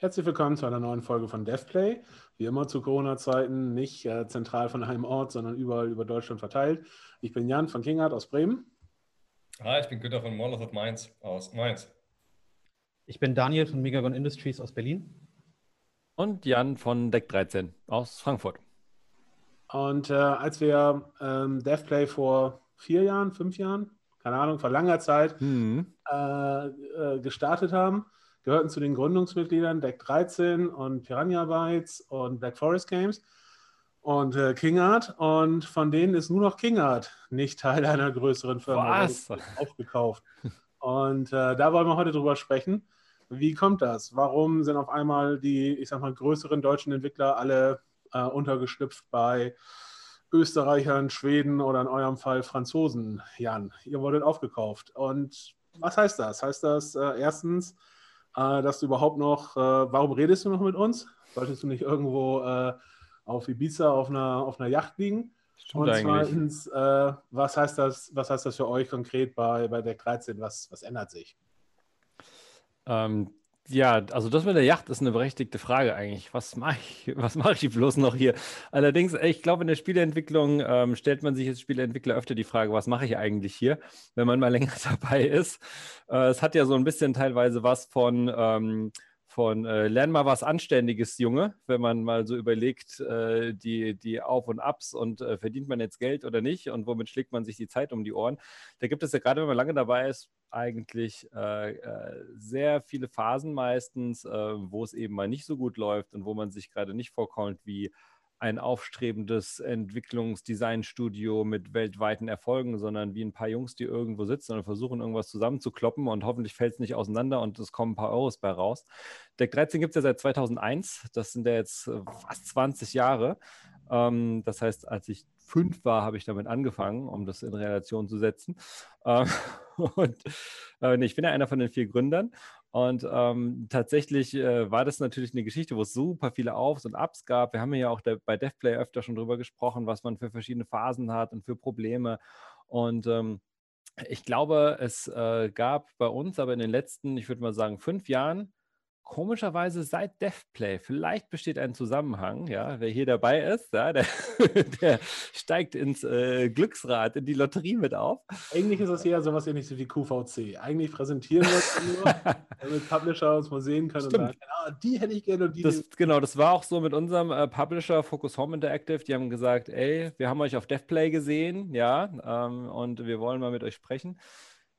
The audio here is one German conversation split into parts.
Herzlich willkommen zu einer neuen Folge von DevPlay. Wie immer zu Corona-Zeiten, nicht äh, zentral von einem Ort, sondern überall über Deutschland verteilt. Ich bin Jan von Kingart aus Bremen. Hi, ich bin Günter von Molotov Mainz aus Mainz. Ich bin Daniel von Megagon Industries aus Berlin. Und Jan von Deck 13 aus Frankfurt. Und äh, als wir ähm, DevPlay vor vier Jahren, fünf Jahren, keine Ahnung, vor langer Zeit mhm. äh, äh, gestartet haben, gehörten zu den Gründungsmitgliedern Deck 13 und Piranha Bytes und Black Forest Games und äh, Kingart. Und von denen ist nur noch Kingart nicht Teil einer größeren Firma Was? aufgekauft. Und äh, da wollen wir heute drüber sprechen. Wie kommt das? Warum sind auf einmal die, ich sag mal, größeren deutschen Entwickler alle äh, untergeschlüpft bei Österreichern, Schweden oder in eurem Fall Franzosen, Jan? Ihr wurdet aufgekauft. Und was heißt das? Heißt das äh, erstens, dass du überhaupt noch, äh, warum redest du noch mit uns? Solltest du nicht irgendwo äh, auf Ibiza auf einer, auf einer Yacht liegen? Stimmt und zweitens, äh, was, heißt das, was heißt das für euch konkret bei, bei Deck 13? Was, was ändert sich? Ähm, ja, also das mit der Yacht ist eine berechtigte Frage eigentlich. Was mache ich, was mache ich bloß noch hier? Allerdings, ich glaube, in der Spieleentwicklung ähm, stellt man sich als Spieleentwickler öfter die Frage, was mache ich eigentlich hier, wenn man mal länger dabei ist. Äh, es hat ja so ein bisschen teilweise was von ähm, von äh, Lern mal was Anständiges, Junge, wenn man mal so überlegt, äh, die, die Auf- und Abs und äh, verdient man jetzt Geld oder nicht und womit schlägt man sich die Zeit um die Ohren. Da gibt es ja gerade, wenn man lange dabei ist, eigentlich äh, äh, sehr viele Phasen meistens, äh, wo es eben mal nicht so gut läuft und wo man sich gerade nicht vorkommt wie ein aufstrebendes Entwicklungsdesignstudio mit weltweiten Erfolgen, sondern wie ein paar Jungs, die irgendwo sitzen und versuchen, irgendwas zusammenzukloppen und hoffentlich fällt es nicht auseinander und es kommen ein paar Euros bei raus. Deck 13 gibt es ja seit 2001, das sind ja jetzt äh, fast 20 Jahre. Ähm, das heißt, als ich fünf war, habe ich damit angefangen, um das in Relation zu setzen. Ähm, und äh, ich bin ja einer von den vier Gründern und ähm, tatsächlich äh, war das natürlich eine Geschichte, wo es super viele Aufs und Ups gab. Wir haben ja auch bei DevPlay öfter schon drüber gesprochen, was man für verschiedene Phasen hat und für Probleme. Und ähm, ich glaube, es äh, gab bei uns aber in den letzten, ich würde mal sagen, fünf Jahren komischerweise seit DevPlay, vielleicht besteht ein Zusammenhang, ja, wer hier dabei ist, ja, der, der steigt ins äh, Glücksrad, in die Lotterie mit auf. Eigentlich ist das eher sowas ähnliches wie QVC. Eigentlich präsentieren wir es nur, damit Publisher uns mal sehen können Stimmt. und sagen, ah, die hätte ich gerne und die. Das, genau, das war auch so mit unserem äh, Publisher Focus Home Interactive. Die haben gesagt, ey, wir haben euch auf DevPlay gesehen, ja, ähm, und wir wollen mal mit euch sprechen.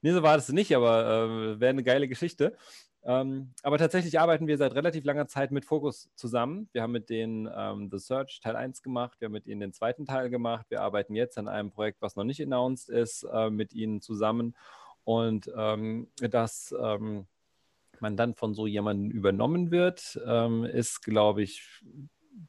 Nee, so war das nicht, aber äh, wäre eine geile Geschichte. Ähm, aber tatsächlich arbeiten wir seit relativ langer Zeit mit Focus zusammen. Wir haben mit denen ähm, The Search Teil 1 gemacht, wir haben mit ihnen den zweiten Teil gemacht. Wir arbeiten jetzt an einem Projekt, was noch nicht announced ist, äh, mit ihnen zusammen. Und ähm, dass ähm, man dann von so jemandem übernommen wird, ähm, ist, glaube ich,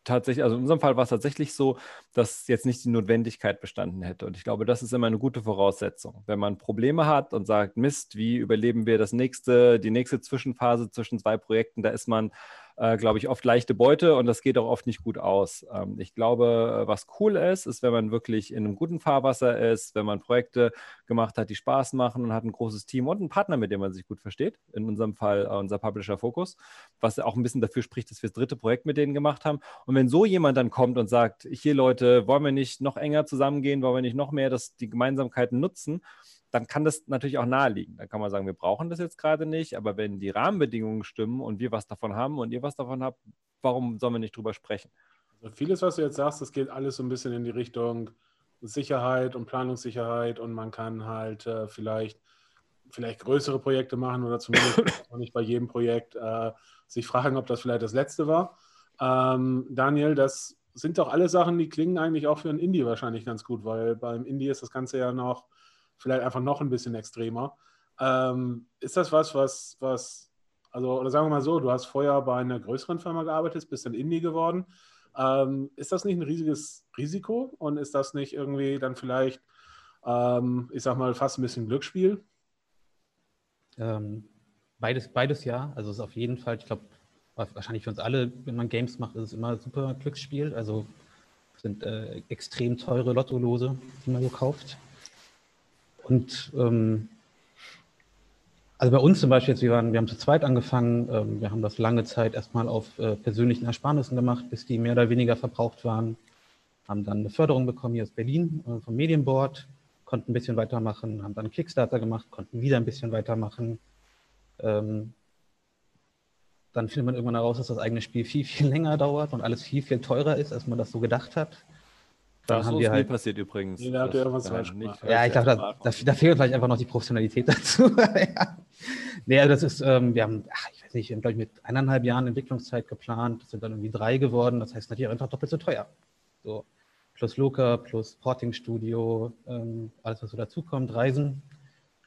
tatsächlich, also in unserem Fall war es tatsächlich so, dass jetzt nicht die Notwendigkeit bestanden hätte. Und ich glaube, das ist immer eine gute Voraussetzung. Wenn man Probleme hat und sagt, Mist, wie überleben wir das nächste, die nächste Zwischenphase zwischen zwei Projekten, da ist man äh, glaube ich, oft leichte Beute und das geht auch oft nicht gut aus. Ähm, ich glaube, was cool ist, ist, wenn man wirklich in einem guten Fahrwasser ist, wenn man Projekte gemacht hat, die Spaß machen und hat ein großes Team und einen Partner, mit dem man sich gut versteht. In unserem Fall äh, unser Publisher Focus, was auch ein bisschen dafür spricht, dass wir das dritte Projekt mit denen gemacht haben. Und wenn so jemand dann kommt und sagt, hier Leute, wollen wir nicht noch enger zusammengehen, wollen wir nicht noch mehr das, die Gemeinsamkeiten nutzen, dann kann das natürlich auch naheliegen. Dann kann man sagen, wir brauchen das jetzt gerade nicht, aber wenn die Rahmenbedingungen stimmen und wir was davon haben und ihr was davon habt, warum sollen wir nicht drüber sprechen? Also vieles, was du jetzt sagst, das geht alles so ein bisschen in die Richtung Sicherheit und Planungssicherheit und man kann halt äh, vielleicht, vielleicht größere Projekte machen oder zumindest nicht bei jedem Projekt äh, sich fragen, ob das vielleicht das letzte war. Ähm, Daniel, das sind doch alle Sachen, die klingen eigentlich auch für ein Indie wahrscheinlich ganz gut, weil beim Indie ist das Ganze ja noch vielleicht einfach noch ein bisschen extremer. Ähm, ist das was, was, was, also, oder sagen wir mal so, du hast vorher bei einer größeren Firma gearbeitet, bist dann Indie geworden. Ähm, ist das nicht ein riesiges Risiko und ist das nicht irgendwie dann vielleicht, ähm, ich sag mal, fast ein bisschen Glücksspiel? Ähm, beides, beides ja. Also es ist auf jeden Fall, ich glaube, wahrscheinlich für uns alle, wenn man Games macht, ist es immer super Glücksspiel. Also sind äh, extrem teure Lottolose, die man so kauft. Und ähm, Also bei uns zum Beispiel, jetzt, wir, waren, wir haben zu zweit angefangen, ähm, wir haben das lange Zeit erstmal auf äh, persönlichen Ersparnissen gemacht, bis die mehr oder weniger verbraucht waren. Haben dann eine Förderung bekommen hier aus Berlin äh, vom Medienboard, konnten ein bisschen weitermachen, haben dann Kickstarter gemacht, konnten wieder ein bisschen weitermachen. Ähm, dann findet man irgendwann heraus, dass das eigene Spiel viel, viel länger dauert und alles viel, viel teurer ist, als man das so gedacht hat. Das haben ist wir nie halt, passiert übrigens. Nee, da habt ihr irgendwas falsch gemacht. ja, ich glaube, da, da, da fehlt vielleicht einfach noch die Professionalität dazu. ja. Nee, also das ist, ähm, wir haben, ach, ich weiß nicht, wir haben, glaube ich, mit eineinhalb Jahren Entwicklungszeit geplant. Das sind dann irgendwie drei geworden. Das heißt natürlich einfach doppelt so teuer. So, plus Loka, plus Porting-Studio, ähm, alles, was so dazukommt, Reisen.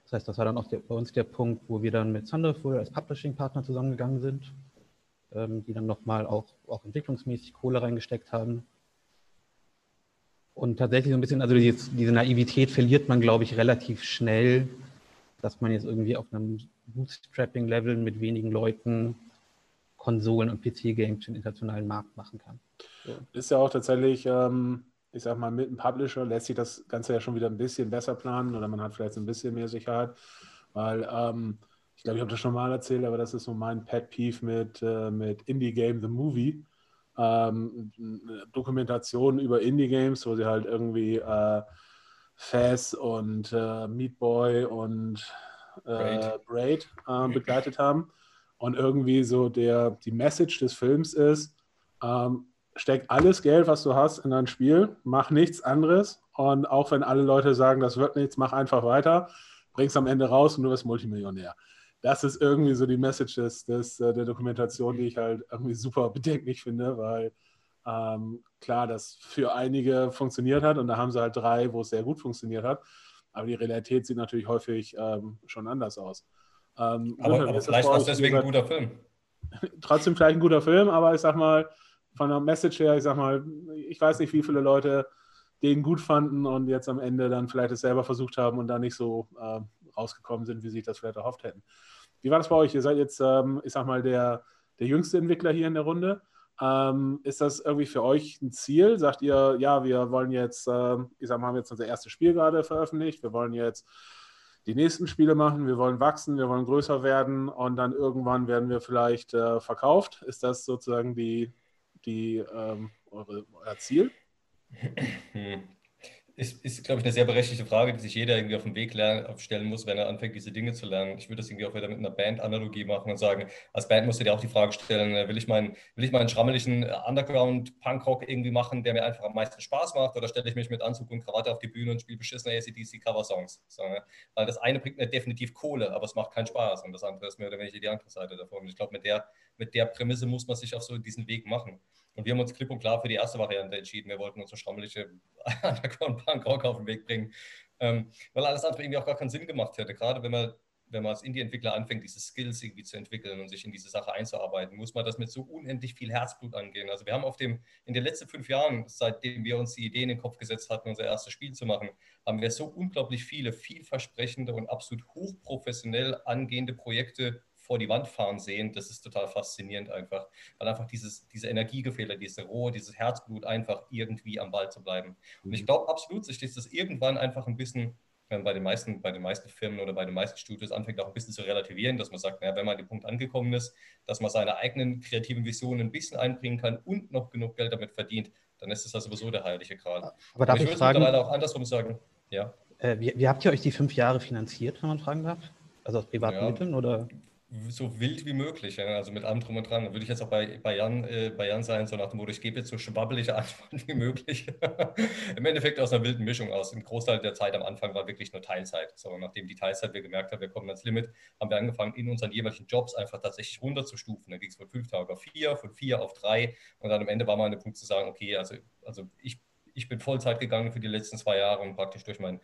Das heißt, das war dann auch der, bei uns der Punkt, wo wir dann mit Thunderful als Publishing-Partner zusammengegangen sind, ähm, die dann nochmal auch, auch entwicklungsmäßig Kohle reingesteckt haben. Und tatsächlich so ein bisschen, also diese, diese Naivität verliert man, glaube ich, relativ schnell, dass man jetzt irgendwie auf einem Bootstrapping-Level mit wenigen Leuten Konsolen und PC-Games für den internationalen Markt machen kann. Ist ja auch tatsächlich, ähm, ich sag mal, mit einem Publisher lässt sich das Ganze ja schon wieder ein bisschen besser planen oder man hat vielleicht so ein bisschen mehr Sicherheit, weil ähm, ich glaube, ich habe das schon mal erzählt, aber das ist so mein Pet Peeve mit, äh, mit Indie Game The Movie. Ähm, eine Dokumentation über Indie Games, wo sie halt irgendwie äh, Faz und äh, Meat Boy und äh, Braid. Braid äh, begleitet haben. Und irgendwie so der, die Message des Films ist, ähm, steck alles Geld, was du hast, in dein Spiel, mach nichts anderes. Und auch wenn alle Leute sagen, das wird nichts, mach einfach weiter, bring's am Ende raus und du wirst Multimillionär. Das ist irgendwie so die Message des, des, äh, der Dokumentation, die ich halt irgendwie super bedenklich finde, weil ähm, klar, das für einige funktioniert hat und da haben sie halt drei, wo es sehr gut funktioniert hat. Aber die Realität sieht natürlich häufig ähm, schon anders aus. Ähm, Aber, aber vielleicht war es deswegen ein guter Film. trotzdem vielleicht ein guter Film, aber ich sag mal, von der Message her, ich sag mal, ich weiß nicht, wie viele Leute den gut fanden und jetzt am Ende dann vielleicht es selber versucht haben und da nicht so äh, rausgekommen sind, wie sie sich das vielleicht erhofft hätten. Wie war das bei euch? Ihr seid jetzt, ähm, ich sag mal, der, der jüngste Entwickler hier in der Runde. Ähm, ist das irgendwie für euch ein Ziel? Sagt ihr, ja, wir wollen jetzt, ähm, ich sag mal, haben jetzt unser erstes Spiel gerade veröffentlicht, wir wollen jetzt die nächsten Spiele machen, wir wollen wachsen, wir wollen größer werden und dann irgendwann werden wir vielleicht äh, verkauft. Ist das sozusagen die, die ähm, eure, euer Ziel? Ist, ist glaube ich, eine sehr berechtigte Frage, die sich jeder irgendwie auf den Weg stellen muss, wenn er anfängt, diese Dinge zu lernen. Ich würde das irgendwie auch wieder mit einer Band-Analogie machen und sagen, als Band musst du dir auch die Frage stellen, äh, will ich meinen, will ich meinen schrammeligen äh, Underground-Punkrock irgendwie machen, der mir einfach am meisten Spaß macht, oder stelle ich mich mit Anzug und Krawatte auf die Bühne und spiele beschissene ACDC-Cover-Songs? So, ne? Weil das eine bringt mir definitiv Kohle, aber es macht keinen Spaß und das andere ist mehr oder weniger die andere Seite davon. Und ich glaube, mit der, mit der Prämisse muss man sich auf so diesen Weg machen. Und wir haben uns klipp und klar für die erste Variante entschieden. Wir wollten unsere schrammelige Underground-Punk-Rock auf den Weg bringen, ähm, weil alles andere irgendwie auch gar keinen Sinn gemacht hätte. Gerade wenn man, wenn man als Indie-Entwickler anfängt, diese Skills irgendwie zu entwickeln und sich in diese Sache einzuarbeiten, muss man das mit so unendlich viel Herzblut angehen. Also wir haben auf dem, in den letzten fünf Jahren, seitdem wir uns die Idee in den Kopf gesetzt hatten, unser erstes Spiel zu machen, haben wir so unglaublich viele, vielversprechende und absolut hochprofessionell angehende Projekte vor die Wand fahren sehen, das ist total faszinierend einfach, weil einfach dieses, diese Energie gefehlt hat, diese Ruhe, dieses Herzblut einfach irgendwie am Ball zu bleiben. Und ich glaube absolut, sich das irgendwann einfach ein bisschen bei den meisten, bei den meisten Firmen oder bei den meisten Studios anfängt auch ein bisschen zu relativieren, dass man sagt, naja, wenn man an den Punkt angekommen ist, dass man seine eigenen kreativen Visionen ein bisschen einbringen kann und noch genug Geld damit verdient, dann ist das ja sowieso der heilige Gral. Aber darf ich ich, fragen, mittlerweile auch andersrum sagen. Ja. äh, wie, wie habt ihr euch die fünf Jahre finanziert, wenn man fragen darf? Also aus privaten Ja. Mitteln oder? So wild wie möglich, ja, also mit allem drum und dran. Da würde ich jetzt auch bei, bei, Jan, äh, bei Jan sein, so nach dem Motto, ich gebe jetzt so schwabbelige Antworten wie möglich. Im Endeffekt aus einer wilden Mischung aus. Ein Großteil der Zeit am Anfang war wirklich nur Teilzeit. So, nachdem die Teilzeit wir gemerkt haben, wir kommen ans Limit, haben wir angefangen, in unseren jeweiligen Jobs einfach tatsächlich runterzustufen. Dann ging es von fünf Tage auf vier, von vier auf drei und dann am Ende war mal der Punkt zu sagen, okay, also, also ich, ich bin Vollzeit gegangen für die letzten zwei Jahre und praktisch durch mein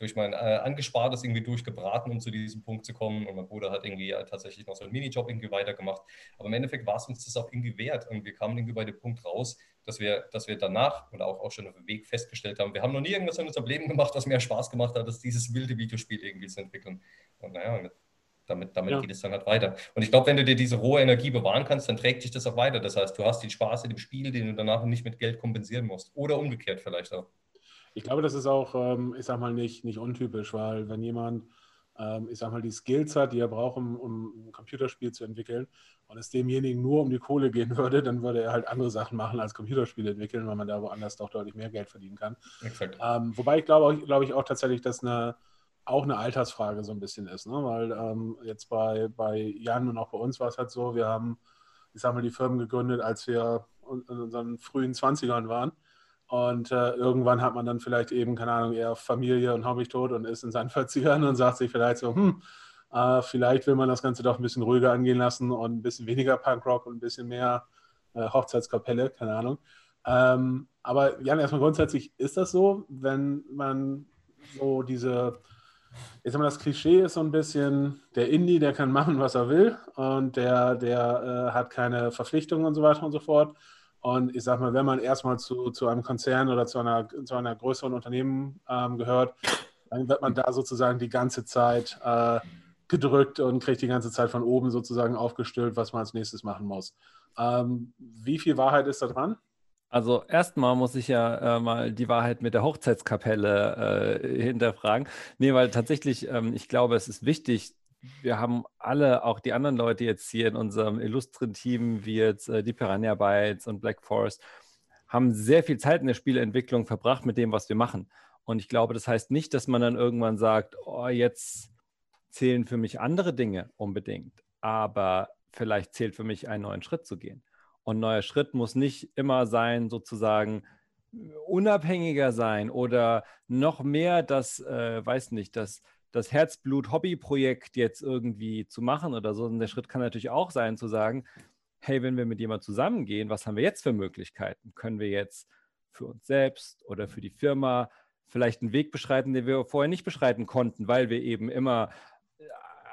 durch mein äh, Angespartes irgendwie durchgebraten, um zu diesem Punkt zu kommen. Und mein Bruder hat irgendwie äh, tatsächlich noch so einen Minijob irgendwie weitergemacht. Aber im Endeffekt war es uns das auch irgendwie wert. Und wir kamen irgendwie bei dem Punkt raus, dass wir, dass wir danach und auch, auch schon auf dem Weg festgestellt haben, wir haben noch nie irgendwas in unserem Leben gemacht, was mehr Spaß gemacht hat, als dieses wilde Videospiel irgendwie zu entwickeln. Und naja, damit, damit Ja. geht es dann halt weiter. Und ich glaube, wenn du dir diese rohe Energie bewahren kannst, dann trägt dich das auch weiter. Das heißt, du hast den Spaß in dem Spiel, den du danach nicht mit Geld kompensieren musst. Oder umgekehrt vielleicht auch. Ich glaube, das ist auch, ähm, ich sag mal, nicht, nicht untypisch, weil wenn jemand ähm, ich sag mal, die Skills hat, die er braucht, um, um ein Computerspiel zu entwickeln und es demjenigen nur um die Kohle gehen würde, dann würde er halt andere Sachen machen als Computerspiele entwickeln, weil man da woanders doch deutlich mehr Geld verdienen kann. Ähm, wobei ich glaube, glaube ich auch tatsächlich, dass eine auch eine Altersfrage so ein bisschen ist, ne? weil ähm, jetzt bei, bei Jan und auch bei uns war es halt so, wir haben, ich sag mal, die Firmen gegründet, als wir in unseren frühen 20ern waren. Und äh, irgendwann hat man dann vielleicht eben, keine Ahnung, eher Familie und Hobby tot und ist in seinen 40ern und sagt sich vielleicht so, hm, äh, vielleicht will man das Ganze doch ein bisschen ruhiger angehen lassen und ein bisschen weniger Punkrock und ein bisschen mehr äh, Hochzeitskapelle, keine Ahnung. Ähm, aber Jan, erstmal grundsätzlich ist das so, wenn man so diese ich sag mal, das Klischee ist so ein bisschen, der Indie, der kann machen, was er will und der, der äh, hat keine Verpflichtungen und so weiter und so fort. Und ich sag mal, wenn man erstmal zu, zu einem Konzern oder zu einer, zu einer größeren Unternehmen ähm, gehört, dann wird man da sozusagen die ganze Zeit äh, gedrückt und kriegt die ganze Zeit von oben sozusagen aufgestülpt, was man als nächstes machen muss. Ähm, wie viel Wahrheit ist da dran? Also erstmal muss ich ja äh, mal die Wahrheit mit der Hochzeitskapelle äh, hinterfragen. Nee, weil tatsächlich, ähm, ich glaube, es ist wichtig, wir haben alle, auch die anderen Leute jetzt hier in unserem illustren Team, wie jetzt äh, die Piranha Bytes und Black Forest, haben sehr viel Zeit in der Spieleentwicklung verbracht mit dem, was wir machen. Und ich glaube, das heißt nicht, dass man dann irgendwann sagt, oh, jetzt zählen für mich andere Dinge unbedingt, aber vielleicht zählt für mich einen neuen Schritt zu gehen. Und neuer Schritt muss nicht immer sein, sozusagen unabhängiger sein oder noch mehr das, äh, weiß nicht, das, das Herzblut-Hobby-Projekt jetzt irgendwie zu machen oder so. Und der Schritt kann natürlich auch sein, zu sagen, hey, wenn wir mit jemandem zusammengehen, was haben wir jetzt für Möglichkeiten? Können wir jetzt für uns selbst oder für die Firma vielleicht einen Weg beschreiten, den wir vorher nicht beschreiten konnten, weil wir eben immer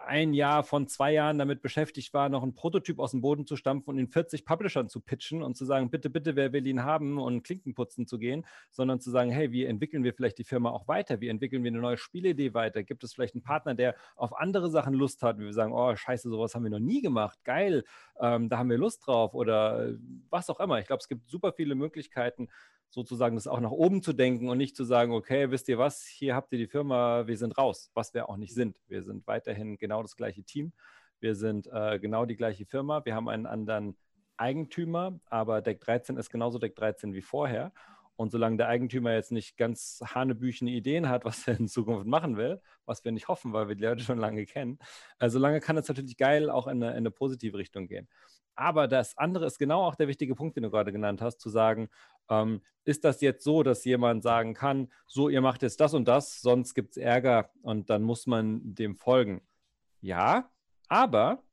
ein Jahr von zwei Jahren damit beschäftigt war, noch einen Prototyp aus dem Boden zu stampfen und in 40 Publishern zu pitchen und zu sagen, bitte, bitte, wer will ihn haben und Klinken putzen zu gehen, sondern zu sagen, hey, wie entwickeln wir vielleicht die Firma auch weiter? Wie entwickeln wir eine neue Spielidee weiter? Gibt es vielleicht einen Partner, der auf andere Sachen Lust hat? Wie wir sagen, oh, scheiße, sowas haben wir noch nie gemacht. Geil, ähm, da haben wir Lust drauf oder was auch immer. Ich glaube, es gibt super viele Möglichkeiten, sozusagen das auch nach oben zu denken und nicht zu sagen, okay, wisst ihr was, hier habt ihr die Firma, wir sind raus, was wir auch nicht sind. Wir sind weiterhin genau das gleiche Team, wir sind äh, genau die gleiche Firma, wir haben einen anderen Eigentümer, aber Deck 13 ist genauso Deck 13 wie vorher. Und solange der Eigentümer jetzt nicht ganz hanebüchene Ideen hat, was er in Zukunft machen will, was wir nicht hoffen, weil wir die Leute schon lange kennen, äh, solange kann es natürlich geil auch in eine, in eine positive Richtung gehen. Aber das andere ist genau auch der wichtige Punkt, den du gerade genannt hast, zu sagen, ähm, ist das jetzt so, dass jemand sagen kann, so, ihr macht jetzt das und das, sonst gibt es Ärger und dann muss man dem folgen. Ja, aber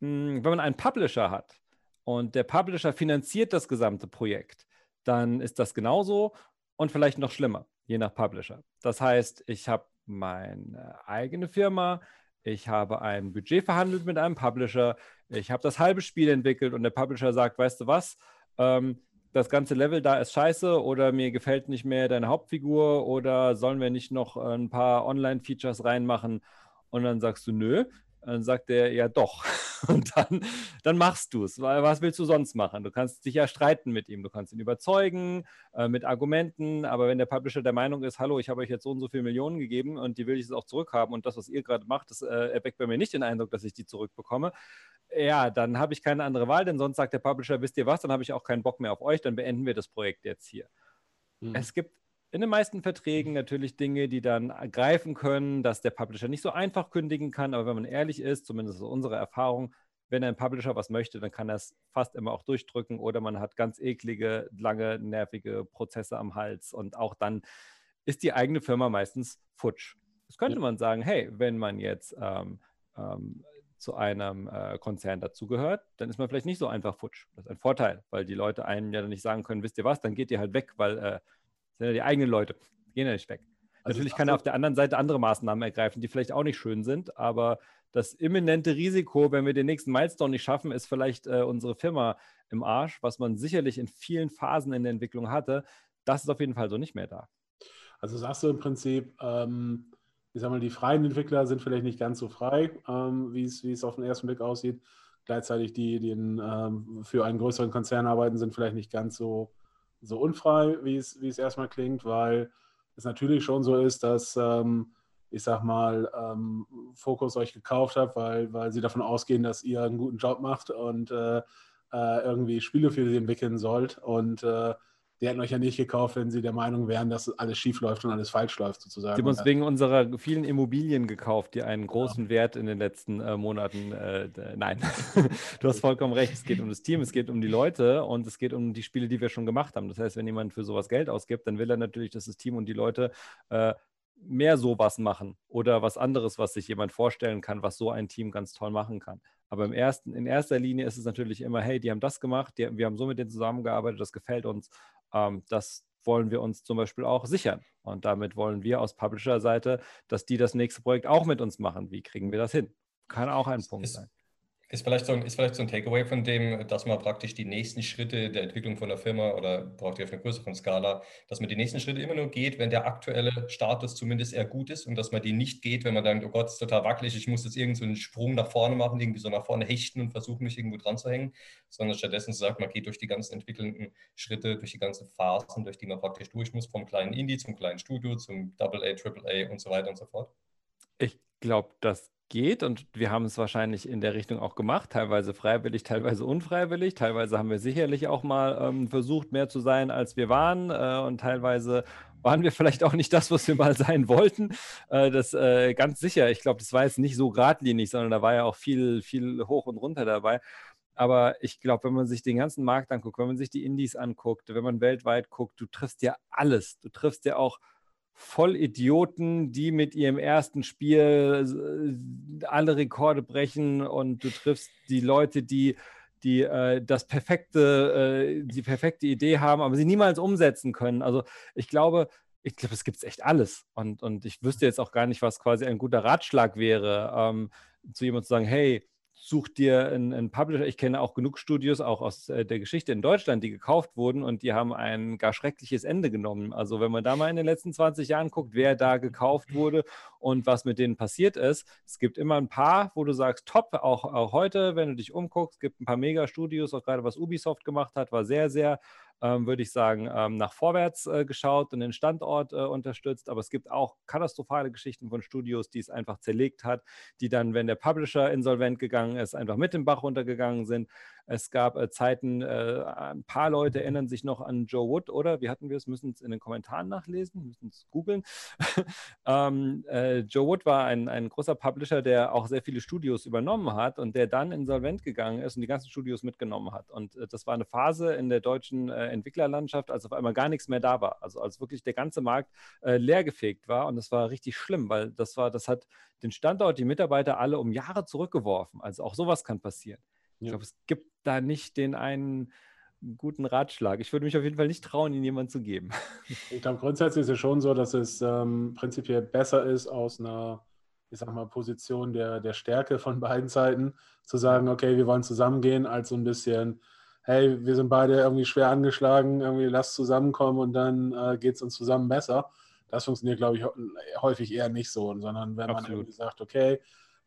mh, hm, wenn man einen Publisher hat und der Publisher finanziert das gesamte Projekt, dann ist das genauso und vielleicht noch schlimmer, je nach Publisher. Das heißt, ich habe meine eigene Firma, ich habe ein Budget verhandelt mit einem Publisher, ich habe das halbe Spiel entwickelt und der Publisher sagt, weißt du was, ähm, das ganze Level da ist scheiße oder mir gefällt nicht mehr deine Hauptfigur oder sollen wir nicht noch ein paar Online-Features reinmachen? Und dann sagst du, nö, dann sagt er, ja doch. Und dann, dann machst du es. Was willst du sonst machen? Du kannst dich ja streiten mit ihm. Du kannst ihn überzeugen äh, mit Argumenten. Aber wenn der Publisher der Meinung ist, hallo, ich habe euch jetzt so und so viele Millionen gegeben und die will ich jetzt auch zurückhaben und das, was ihr gerade macht, das äh, erweckt bei mir nicht den Eindruck, dass ich die zurückbekomme, ja, dann habe ich keine andere Wahl, denn sonst sagt der Publisher, wisst ihr was, dann habe ich auch keinen Bock mehr auf euch, dann beenden wir das Projekt jetzt hier. Hm. Es gibt in den meisten Verträgen natürlich Dinge, die dann greifen können, dass der Publisher nicht so einfach kündigen kann. Aber wenn man ehrlich ist, zumindest aus unserer Erfahrung, wenn ein Publisher was möchte, dann kann er es fast immer auch durchdrücken oder man hat ganz eklige, lange, nervige Prozesse am Hals und auch dann ist die eigene Firma meistens futsch. Das könnte ja. man sagen, hey, wenn man jetzt ähm, ähm, zu einem äh, Konzern dazugehört, dann ist man vielleicht nicht so einfach futsch. Das ist ein Vorteil, weil die Leute einem ja dann nicht sagen können, wisst ihr was, dann geht ihr halt weg, weil äh, sind ja die eigenen Leute. Gehen ja nicht weg. Also Natürlich kann er auf der anderen Seite andere Maßnahmen ergreifen, die vielleicht auch nicht schön sind, aber das imminente Risiko, wenn wir den nächsten Milestone nicht schaffen, ist vielleicht äh, unsere Firma im Arsch, was man sicherlich in vielen Phasen in der Entwicklung hatte. Das ist auf jeden Fall so nicht mehr da. Also sagst du im Prinzip, ähm, ich sag mal, die freien Entwickler sind vielleicht nicht ganz so frei, ähm, wie es auf den ersten Blick aussieht. Gleichzeitig die, die in, ähm, für einen größeren Konzern arbeiten, sind vielleicht nicht ganz so so unfrei, wie es, wie es erstmal klingt, weil es natürlich schon so ist, dass ähm, ich sag mal, ähm, Fokus euch gekauft habt, weil, weil sie davon ausgehen, dass ihr einen guten Job macht und äh, äh, irgendwie Spiele für sie entwickeln sollt. Und äh, die hätten euch ja nicht gekauft, wenn sie der Meinung wären, dass alles schief läuft und alles falsch läuft, sozusagen. Die haben uns wegen unserer vielen Immobilien gekauft, die einen großen ja. Wert in den letzten äh, Monaten. Äh, nein, du hast vollkommen recht. Es geht um das Team, es geht um die Leute und es geht um die Spiele, die wir schon gemacht haben. Das heißt, wenn jemand für sowas Geld ausgibt, dann will er natürlich, dass das Team und die Leute äh, mehr sowas machen oder was anderes, was sich jemand vorstellen kann, was so ein Team ganz toll machen kann. Aber im ersten, in erster Linie ist es natürlich immer, hey, die haben das gemacht, die, wir haben so mit denen zusammengearbeitet, das gefällt uns. Ähm, das wollen wir uns zum Beispiel auch sichern. Und damit wollen wir aus Publisher-Seite, dass die das nächste Projekt auch mit uns machen. Wie kriegen wir das hin? Kann auch ein Punkt ist, sein. Ist vielleicht, so ein, ist vielleicht so ein Takeaway von dem, dass man praktisch die nächsten Schritte der Entwicklung von der Firma oder braucht ihr auf einer größeren Skala, dass man die nächsten Schritte immer nur geht, wenn der aktuelle Status zumindest eher gut ist und dass man die nicht geht, wenn man denkt, oh Gott, ist total wackelig, ich muss jetzt irgendeinen so Sprung nach vorne machen, irgendwie so nach vorne hechten und versuchen, mich irgendwo dran zu hängen, sondern stattdessen sagt, man geht durch die ganzen entwickelnden Schritte, durch die ganzen Phasen, durch die man praktisch durch muss, vom kleinen Indie zum kleinen Studio, zum AA, AAA und so weiter und so fort. Ich glaube, das geht und wir haben es wahrscheinlich in der Richtung auch gemacht, teilweise freiwillig, teilweise unfreiwillig, teilweise haben wir sicherlich auch mal ähm, versucht, mehr zu sein, als wir waren äh, und teilweise waren wir vielleicht auch nicht das, was wir mal sein wollten. Äh, das äh, ganz sicher. Ich glaube, das war jetzt nicht so geradlinig, sondern da war ja auch viel, viel hoch und runter dabei. Aber ich glaube, wenn man sich den ganzen Markt anguckt, wenn man sich die Indies anguckt, wenn man weltweit guckt, du triffst ja alles. Du triffst ja auch Vollidioten, die mit ihrem ersten Spiel äh, alle Rekorde brechen und du triffst die Leute, die, die äh, das perfekte, äh, die perfekte Idee haben, aber sie niemals umsetzen können. Also ich glaube, ich glaube, es gibt echt alles. Und, und ich wüsste jetzt auch gar nicht, was quasi ein guter Ratschlag wäre, ähm, zu jemandem zu sagen, hey, such dir einen, einen, Publisher. Ich kenne auch genug Studios, auch aus äh, der Geschichte in Deutschland, die gekauft wurden und die haben ein gar schreckliches Ende genommen. Also wenn man da mal in den letzten 20 Jahren guckt, wer da gekauft wurde und was mit denen passiert ist, es gibt immer ein paar, wo du sagst, top, auch, auch heute, wenn du dich umguckst, es gibt ein paar Mega-Studios, auch gerade was Ubisoft gemacht hat, war sehr, sehr würde ich sagen, ähm, nach vorwärts äh, geschaut und den Standort äh, unterstützt. Aber es gibt auch katastrophale Geschichten von Studios, die es einfach zerlegt hat, die dann, wenn der Publisher insolvent gegangen ist, einfach mit dem Bach runtergegangen sind. Es gab äh, Zeiten, äh, ein paar Leute erinnern sich noch an Joe Wood, oder? Wie hatten wir es? Müssen es in den Kommentaren nachlesen, müssen es googeln. ähm, äh, Joe Wood war ein, ein großer Publisher, der auch sehr viele Studios übernommen hat und der dann insolvent gegangen ist und die ganzen Studios mitgenommen hat. Und äh, das war eine Phase in der deutschen äh, Entwicklerlandschaft, als auf einmal gar nichts mehr da war. Also als wirklich der ganze Markt äh, leergefegt war und das war richtig schlimm, weil das war, das hat den Standort, die Mitarbeiter alle um Jahre zurückgeworfen. Also auch sowas kann passieren. Ich glaube, es gibt da nicht den einen guten Ratschlag. Ich würde mich auf jeden Fall nicht trauen, ihn jemand zu geben. Ich glaube, grundsätzlich ist es schon so, dass es ähm, prinzipiell besser ist, aus einer, ich sag mal, Position der, der Stärke von beiden Seiten zu sagen, okay, wir wollen zusammengehen, als so ein bisschen, hey, wir sind beide irgendwie schwer angeschlagen, irgendwie lass zusammenkommen und dann äh, geht es uns zusammen besser. Das funktioniert, glaube ich, häufig eher nicht so, sondern wenn Absolut. man irgendwie sagt, okay,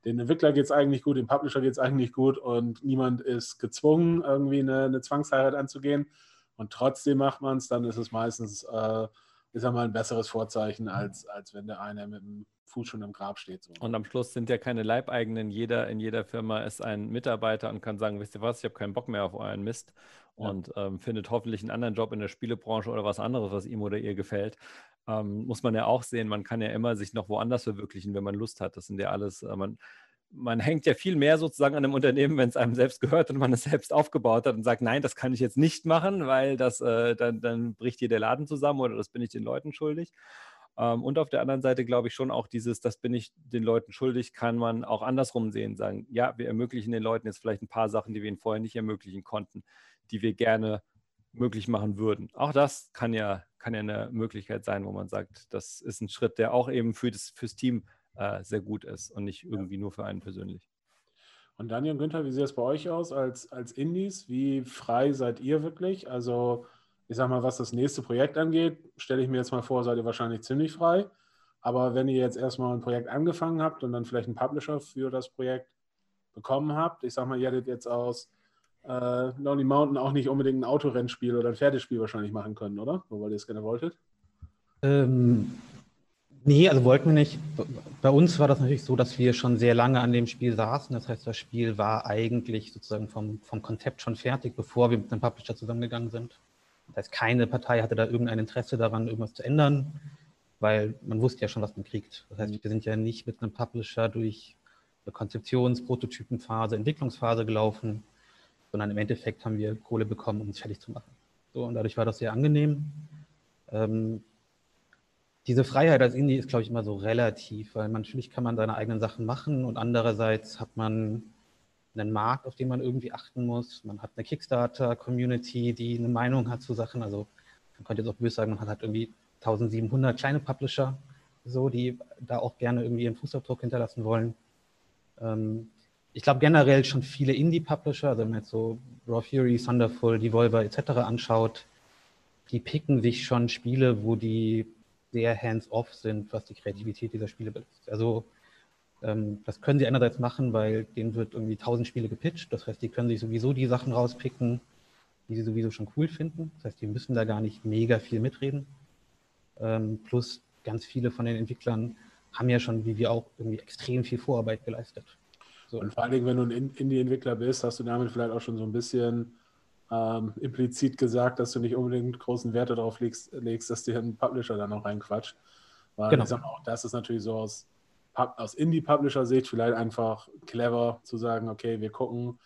den Entwickler geht es eigentlich gut, dem Publisher geht es eigentlich gut und niemand ist gezwungen, irgendwie eine, eine Zwangsheirat anzugehen. Und trotzdem macht man es, dann ist es meistens, äh, sag mal, ein besseres Vorzeichen, als, als wenn der eine mit dem Fuß schon im Grab steht. So. Und am Schluss sind ja keine Leibeigenen. Jeder in jeder Firma ist ein Mitarbeiter und kann sagen, wisst ihr was, ich habe keinen Bock mehr auf euren Mist und ähm, findet hoffentlich einen anderen Job in der Spielebranche oder was anderes, was ihm oder ihr gefällt. Ähm, muss man ja auch sehen, man kann ja immer sich noch woanders verwirklichen, wenn man Lust hat. Das sind ja alles, äh, man, man hängt ja viel mehr sozusagen an einem Unternehmen, wenn es einem selbst gehört und man es selbst aufgebaut hat und sagt, nein, das kann ich jetzt nicht machen, weil das, äh, dann, dann bricht hier der Laden zusammen oder das bin ich den Leuten schuldig. Ähm, und auf der anderen Seite glaube ich schon auch dieses, das bin ich den Leuten schuldig, kann man auch andersrum sehen, sagen, ja, wir ermöglichen den Leuten jetzt vielleicht ein paar Sachen, die wir ihnen vorher nicht ermöglichen konnten, die wir gerne möglich machen würden. Auch das kann ja, kann ja eine Möglichkeit sein, wo man sagt, das ist ein Schritt, der auch eben für das, fürs Team äh, sehr gut ist und nicht irgendwie nur für einen persönlich. Und Daniel und Günther, wie sieht es bei euch aus als, als Indies? Wie frei seid ihr wirklich? Also ich sag mal, was das nächste Projekt angeht, stelle ich mir jetzt mal vor, seid ihr wahrscheinlich ziemlich frei. Aber wenn ihr jetzt erstmal ein Projekt angefangen habt und dann vielleicht einen Publisher für das Projekt bekommen habt, ich sag mal, ihr hättet jetzt aus äh, Lonely Mountain auch nicht unbedingt ein Autorennspiel oder ein Pferdespiel wahrscheinlich machen können, oder? Nur weil ihr es gerne wolltet? Ähm, Nee, also wollten wir nicht. Bei uns war das natürlich so, dass wir schon sehr lange an dem Spiel saßen. Das heißt, das Spiel war eigentlich sozusagen vom, vom Konzept schon fertig, bevor wir mit dem Publisher zusammengegangen sind. Das heißt, keine Partei hatte da irgendein Interesse daran, irgendwas zu ändern, weil man wusste ja schon, was man kriegt. Das heißt, wir sind ja nicht mit einem Publisher durch eine Konzeptions-, Prototypenphase, Entwicklungsphase gelaufen, sondern im Endeffekt haben wir Kohle bekommen, um es fertig zu machen. So, und dadurch war das sehr angenehm. Ähm, diese Freiheit als Indie ist, glaube ich, immer so relativ, weil natürlich kann man seine eigenen Sachen machen und andererseits hat man einen Markt, auf den man irgendwie achten muss. Man hat eine Kickstarter-Community, die eine Meinung hat zu Sachen. Also man könnte jetzt auch böse sagen, man hat halt irgendwie 1700 kleine Publisher, so, die da auch gerne irgendwie ihren Fußabdruck hinterlassen wollen. Ähm, ich glaube generell schon viele Indie-Publisher, also wenn man jetzt so Raw Fury, Thunderful, Devolver etc. anschaut, die picken sich schon Spiele, wo die sehr hands-off sind, was die Kreativität dieser Spiele betrifft. Also ähm, das können sie einerseits machen, weil denen wird irgendwie tausend Spiele gepitcht. Das heißt, die können sich sowieso die Sachen rauspicken, die sie sowieso schon cool finden. Das heißt, die müssen da gar nicht mega viel mitreden. Ähm, plus ganz viele von den Entwicklern haben ja schon, wie wir auch, irgendwie extrem viel Vorarbeit geleistet. So. Und vor allen Dingen, wenn du ein Indie-Entwickler bist, hast du damit vielleicht auch schon so ein bisschen ähm, implizit gesagt, dass du nicht unbedingt großen Wert darauf legst, legst dass dir ein Publisher da noch reinquatscht. Weil genau. ich sag mal, auch das ist natürlich so aus, aus Indie-Publisher-Sicht vielleicht einfach clever zu sagen, okay, wir gucken,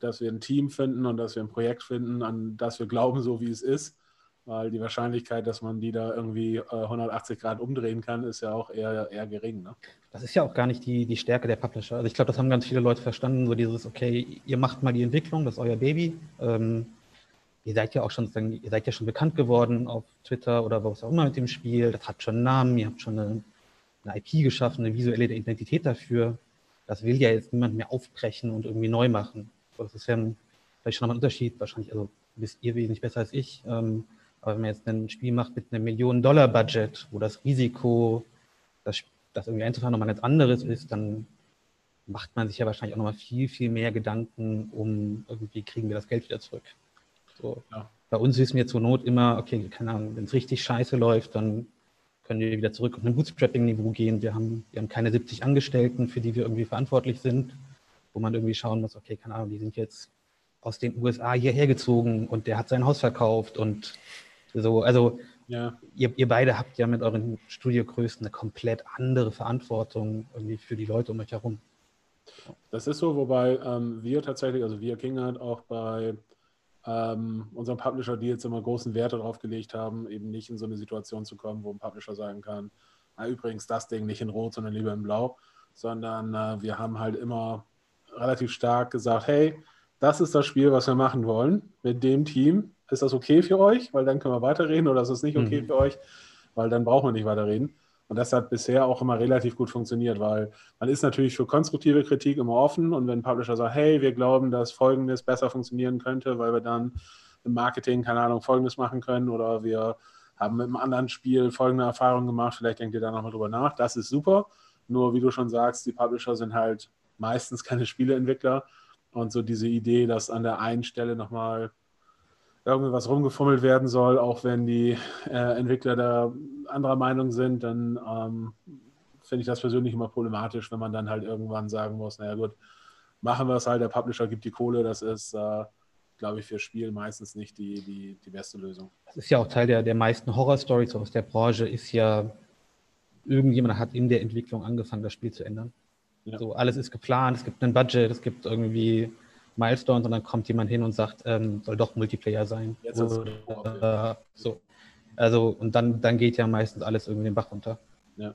dass wir ein Team finden und dass wir ein Projekt finden, an das wir glauben, so wie es ist. Weil die Wahrscheinlichkeit, dass man die da irgendwie äh, 180 Grad umdrehen kann, ist ja auch eher, eher gering. Ne? Das ist ja auch gar nicht die, die Stärke der Publisher. Also ich glaube, das haben ganz viele Leute verstanden, so dieses, okay, ihr macht mal die Entwicklung, das ist euer Baby. Ähm, ihr seid ja auch schon, ihr seid ja schon bekannt geworden auf Twitter oder was auch immer mit dem Spiel. Das hat schon einen Namen, ihr habt schon eine, eine IP geschaffen, eine visuelle Identität dafür. Das will ja jetzt niemand mehr aufbrechen und irgendwie neu machen. Das ist ja ein, vielleicht schon nochmal ein Unterschied. Wahrscheinlich, also wisst ihr wesentlich besser als ich. Ähm, aber wenn man jetzt ein Spiel macht mit einem Millionen-Dollar-Budget, wo das Risiko, das, das irgendwie einzufahren, nochmal ein ganz anderes ist, dann macht man sich ja wahrscheinlich auch nochmal viel, viel mehr Gedanken, um irgendwie kriegen wir das Geld wieder zurück. So. Ja. Bei uns wissen wir zur Not immer, okay, keine Ahnung, wenn es richtig scheiße läuft, dann können wir wieder zurück auf ein Bootstrapping-Niveau gehen. Wir haben, wir haben keine 70 Angestellten, für die wir irgendwie verantwortlich sind, wo man irgendwie schauen muss, okay, keine Ahnung, die sind jetzt aus den USA hierher gezogen und der hat sein Haus verkauft und so, also ja. ihr, ihr beide habt ja mit euren Studiogrößen eine komplett andere Verantwortung irgendwie für die Leute um euch herum. Das ist so, wobei ähm, wir tatsächlich, also wir King hat auch bei ähm, unserem Publisher die jetzt immer großen Wert darauf gelegt haben, eben nicht in so eine Situation zu kommen, wo ein Publisher sagen kann, na, übrigens das Ding nicht in Rot, sondern lieber in Blau, sondern äh, wir haben halt immer relativ stark gesagt, hey, das ist das Spiel, was wir machen wollen mit dem Team ist das okay für euch? Weil dann können wir weiterreden oder ist das nicht okay mhm. für euch? Weil dann brauchen wir nicht weiterreden. Und das hat bisher auch immer relativ gut funktioniert, weil man ist natürlich für konstruktive Kritik immer offen und wenn ein Publisher sagt, hey, wir glauben, dass Folgendes besser funktionieren könnte, weil wir dann im Marketing, keine Ahnung, Folgendes machen können oder wir haben mit einem anderen Spiel folgende Erfahrungen gemacht, vielleicht denkt ihr da nochmal drüber nach, das ist super. Nur wie du schon sagst, die Publisher sind halt meistens keine Spieleentwickler und so diese Idee, dass an der einen Stelle nochmal irgendwas rumgefummelt werden soll, auch wenn die äh, Entwickler da anderer Meinung sind, dann ähm, finde ich das persönlich immer problematisch, wenn man dann halt irgendwann sagen muss, naja gut, machen wir es halt, der Publisher gibt die Kohle, das ist, äh, glaube ich, für Spiel meistens nicht die, die, die beste Lösung. Das ist ja auch Teil der, der meisten Horror-Stories aus der Branche, ist ja, irgendjemand hat in der Entwicklung angefangen, das Spiel zu ändern. Ja. So, alles ist geplant, es gibt ein Budget, es gibt irgendwie Milestones und dann kommt jemand hin und sagt, ähm, soll doch Multiplayer sein. Jetzt Oder, äh, so. Also, und dann, dann geht ja meistens alles irgendwie den Bach runter. Ja.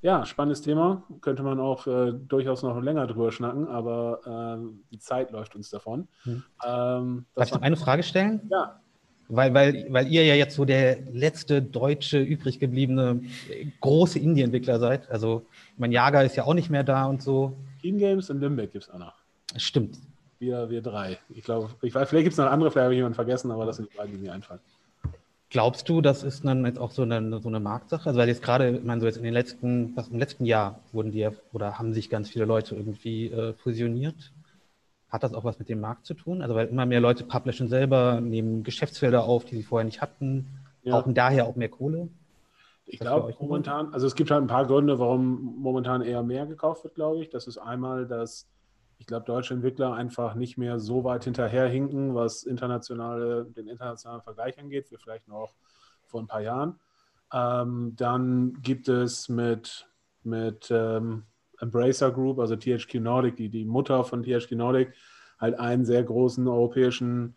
Ja, spannendes Thema. Könnte man auch äh, durchaus noch länger drüber schnacken, aber äh, die Zeit läuft uns davon. Hm. Ähm, Darf ich noch eine Frage stellen? Ja. Weil, weil, weil ihr ja jetzt so der letzte deutsche übrig gebliebene große Indie-Entwickler seid. Also mein Jager ist ja auch nicht mehr da und so. Team Games in Limbeck gibt es auch noch. Stimmt. Wir, wir drei. Ich glaube, ich weiß, vielleicht gibt es noch andere, vielleicht habe ich jemanden vergessen, aber das sind die beiden, die mir einfallen. Glaubst du, das ist dann jetzt auch so eine, so eine Marktsache? Also weil jetzt gerade, ich meine, so jetzt in den letzten, was im letzten Jahr wurden die oder haben sich ganz viele Leute irgendwie äh, fusioniert. Hat das auch was mit dem Markt zu tun? Also weil immer mehr Leute publishen selber, nehmen Geschäftsfelder auf, die sie vorher nicht hatten, ja. brauchen daher auch mehr Kohle? Ich glaube momentan, also es gibt halt ein paar Gründe, warum momentan eher mehr gekauft wird, glaube ich. Das ist einmal, dass ich glaube, deutsche Entwickler einfach nicht mehr so weit hinterherhinken, was internationale, den internationalen Vergleich angeht, wie vielleicht noch vor ein paar Jahren. Ähm, dann gibt es mit, mit ähm, Embracer Group, also THQ Nordic, die, die Mutter von THQ Nordic, halt einen sehr großen europäischen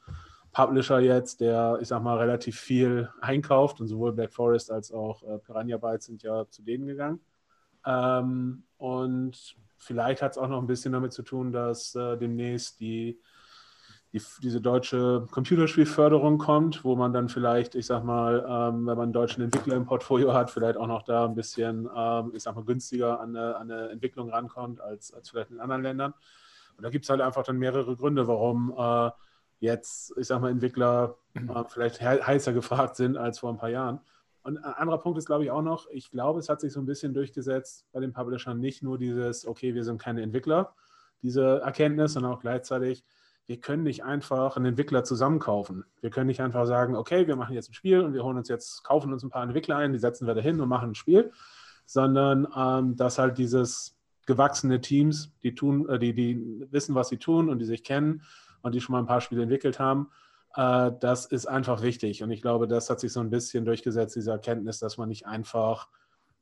Publisher jetzt, der, ich sag mal, relativ viel einkauft und sowohl Black Forest als auch äh, Piranha Bytes sind ja zu denen gegangen. Ähm, und vielleicht hat es auch noch ein bisschen damit zu tun, dass äh, demnächst die, die, diese deutsche Computerspielförderung kommt, wo man dann vielleicht, ich sag mal, ähm, wenn man einen deutschen Entwickler im Portfolio hat, vielleicht auch noch da ein bisschen, ähm, ich sag mal, günstiger an eine, an eine Entwicklung rankommt als, als vielleicht in anderen Ländern. Und da gibt es halt einfach dann mehrere Gründe, warum äh, jetzt, ich sag mal, Entwickler äh, vielleicht heißer gefragt sind als vor ein paar Jahren. Und ein anderer Punkt ist, glaube ich, auch noch, ich glaube, es hat sich so ein bisschen durchgesetzt bei den Publishern nicht nur dieses, okay, wir sind keine Entwickler, diese Erkenntnis, sondern auch gleichzeitig, wir können nicht einfach einen Entwickler zusammenkaufen. Wir können nicht einfach sagen, okay, wir machen jetzt ein Spiel und wir holen uns jetzt, kaufen uns ein paar Entwickler ein, die setzen wir dahin und machen ein Spiel, sondern ähm, dass halt dieses gewachsene Teams, die tun, äh, die, die wissen, was sie tun und die sich kennen und die schon mal ein paar Spiele entwickelt haben. Äh, das ist einfach wichtig. Und ich glaube, das hat sich so ein bisschen durchgesetzt, diese Erkenntnis, dass man nicht einfach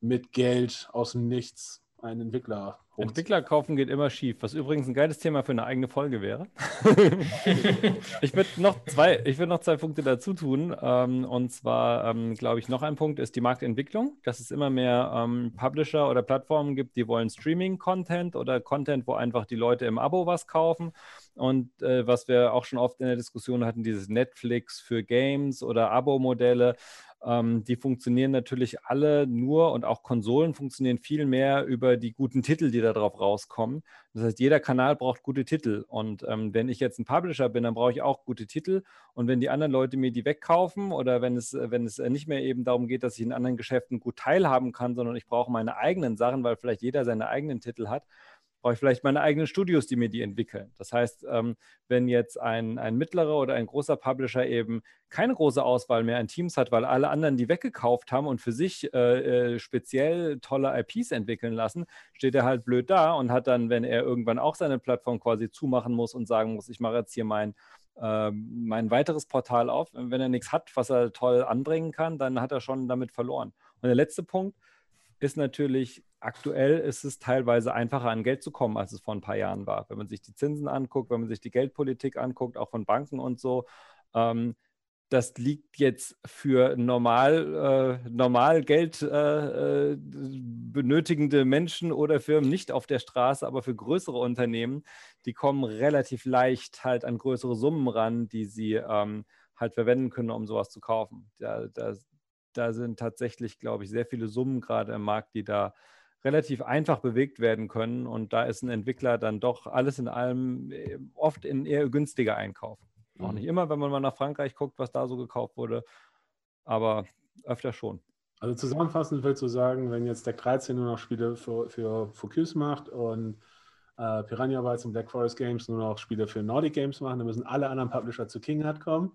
mit Geld aus dem Nichts einen Entwickler holt. Entwickler kaufen geht immer schief, was übrigens ein geiles Thema für eine eigene Folge wäre. ich würde noch zwei, ich würde noch zwei Punkte dazu tun. Ähm, und zwar, ähm, glaube ich, noch ein Punkt ist die Marktentwicklung, dass es immer mehr ähm, Publisher oder Plattformen gibt, die wollen Streaming-Content oder Content, wo einfach die Leute im Abo was kaufen. Und äh, was wir auch schon oft in der Diskussion hatten, dieses Netflix für Games oder Abo-Modelle, ähm, die funktionieren natürlich alle nur und auch Konsolen funktionieren viel mehr über die guten Titel, die da drauf rauskommen. Das heißt, jeder Kanal braucht gute Titel. Und ähm, wenn ich jetzt ein Publisher bin, dann brauche ich auch gute Titel. Und wenn die anderen Leute mir die wegkaufen oder wenn es, wenn es nicht mehr eben darum geht, dass ich in anderen Geschäften gut teilhaben kann, sondern ich brauche meine eigenen Sachen, weil vielleicht jeder seine eigenen Titel hat, brauche ich vielleicht meine eigenen Studios, die mir die entwickeln. Das heißt, ähm, wenn jetzt ein, ein mittlerer oder ein großer Publisher eben keine große Auswahl mehr an Teams hat, weil alle anderen die weggekauft haben und für sich äh, äh speziell tolle IPs entwickeln lassen, steht er halt blöd da und hat dann, wenn er irgendwann auch seine Plattform quasi zumachen muss und sagen muss, ich mache jetzt hier mein, äh, mein weiteres Portal auf, wenn er nichts hat, was er toll anbringen kann, dann hat er schon damit verloren. Und der letzte Punkt, ist natürlich, aktuell ist es teilweise einfacher an Geld zu kommen, als es vor ein paar Jahren war. Wenn man sich die Zinsen anguckt, wenn man sich die Geldpolitik anguckt, auch von Banken und so. Ähm, das liegt jetzt für normal, äh, normal Geld äh, äh, benötigende Menschen oder Firmen nicht auf der Straße, aber für größere Unternehmen, die kommen relativ leicht halt an größere Summen ran, die sie ähm, halt verwenden können, um sowas zu kaufen. Da, da da sind tatsächlich, glaube ich, sehr viele Summen gerade im Markt, die da relativ einfach bewegt werden können. Und da ist ein Entwickler dann doch alles in allem äh, oft in eher günstiger Einkauf. Mhm. Auch nicht immer, wenn man mal nach Frankreich guckt, was da so gekauft wurde, aber öfter schon. Also zusammenfassend willst du sagen, wenn jetzt Deck 13 nur noch Spiele für, für Focus macht und äh, Piranha Bytes und Black Forest Games nur noch Spiele für Nordic Games machen, dann müssen alle anderen Publisher zu King Hat kommen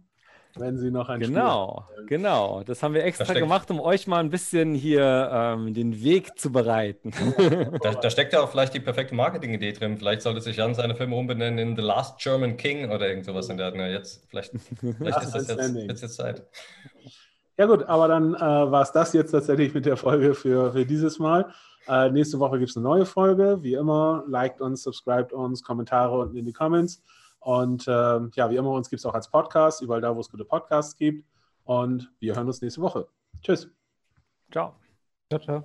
wenn sie noch ein Genau, Spiel genau. Das haben wir extra gemacht, um euch mal ein bisschen hier ähm, den Weg zu bereiten. da, da, steckt ja auch vielleicht die perfekte Marketing-Idee drin. Vielleicht sollte sich Jan seine Firma umbenennen in The Last German King oder irgend sowas in der Art. Jetzt, vielleicht, vielleicht ist das jetzt, jetzt, jetzt Zeit. Ja gut, aber dann äh, war es das jetzt tatsächlich mit der Folge für, für dieses Mal. Äh, nächste Woche gibt es eine neue Folge. Wie immer, liked uns, subscribed uns, Kommentare unten in die Comments. Und äh, ja, wie immer, uns gibt es auch als Podcast, überall da, wo es gute Podcasts gibt. Und wir hören uns nächste Woche. Tschüss. Ciao. Ciao, ciao.